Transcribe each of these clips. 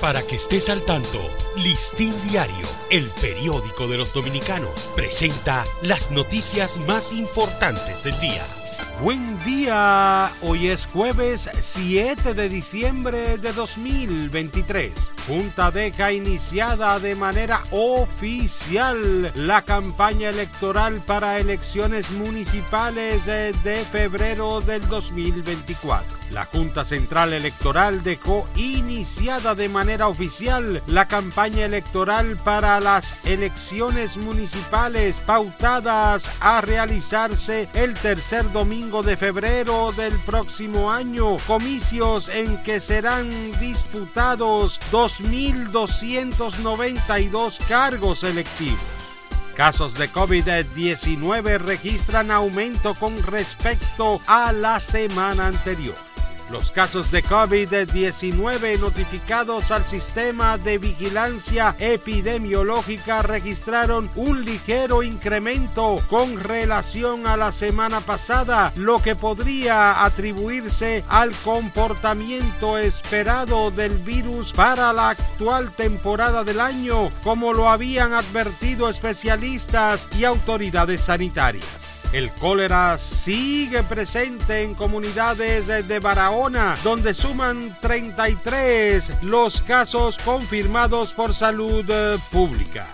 Para que estés al tanto, Listín Diario, el periódico de los dominicanos, presenta las noticias más importantes del día. Buen día, hoy es jueves 7 de diciembre de 2023. Junta deja iniciada de manera oficial la campaña electoral para elecciones municipales de febrero del 2024. La Junta Central Electoral dejó iniciada de manera oficial la campaña electoral para las elecciones municipales pautadas a realizarse el tercer domingo de febrero del próximo año, comicios en que serán disputados 2.292 cargos electivos. Casos de COVID-19 registran aumento con respecto a la semana anterior. Los casos de COVID-19 notificados al sistema de vigilancia epidemiológica registraron un ligero incremento con relación a la semana pasada, lo que podría atribuirse al comportamiento esperado del virus para la actual temporada del año, como lo habían advertido especialistas y autoridades sanitarias. El cólera sigue presente en comunidades de Barahona, donde suman 33 los casos confirmados por salud pública.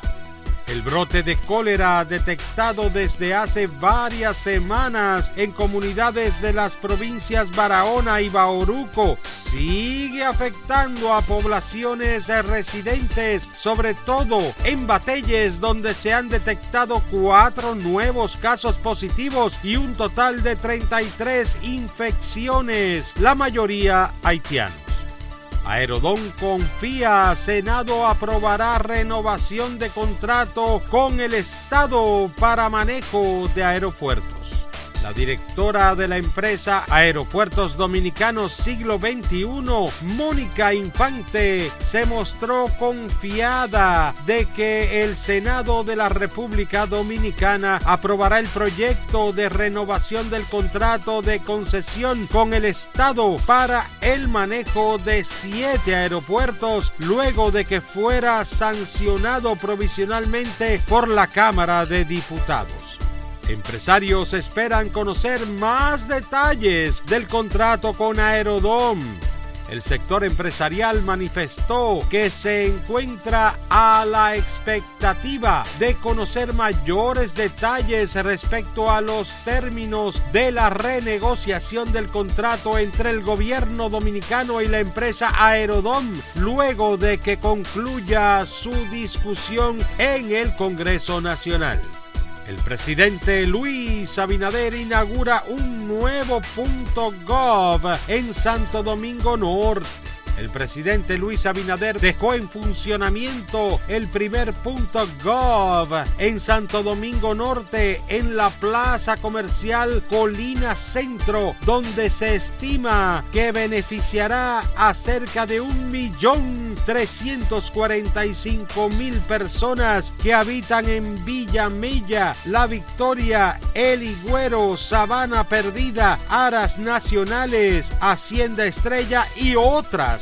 El brote de cólera detectado desde hace varias semanas en comunidades de las provincias Barahona y Bauruco sigue afectando a poblaciones residentes, sobre todo en Batelles donde se han detectado cuatro nuevos casos positivos y un total de 33 infecciones, la mayoría haitianos. Aerodón confía, Senado aprobará renovación de contrato con el Estado para manejo de aeropuertos. La directora de la empresa Aeropuertos Dominicanos Siglo XXI, Mónica Infante, se mostró confiada de que el Senado de la República Dominicana aprobará el proyecto de renovación del contrato de concesión con el Estado para el manejo de siete aeropuertos luego de que fuera sancionado provisionalmente por la Cámara de Diputados. Empresarios esperan conocer más detalles del contrato con Aerodom. El sector empresarial manifestó que se encuentra a la expectativa de conocer mayores detalles respecto a los términos de la renegociación del contrato entre el gobierno dominicano y la empresa Aerodom luego de que concluya su discusión en el Congreso Nacional. El presidente Luis Abinader inaugura un nuevo punto gov en Santo Domingo Norte. El presidente Luis Abinader dejó en funcionamiento el primer punto gov en Santo Domingo Norte, en la plaza comercial Colina Centro, donde se estima que beneficiará a cerca de un millón mil personas que habitan en Villa Mella, La Victoria, El Higüero, Sabana Perdida, Aras Nacionales, Hacienda Estrella y otras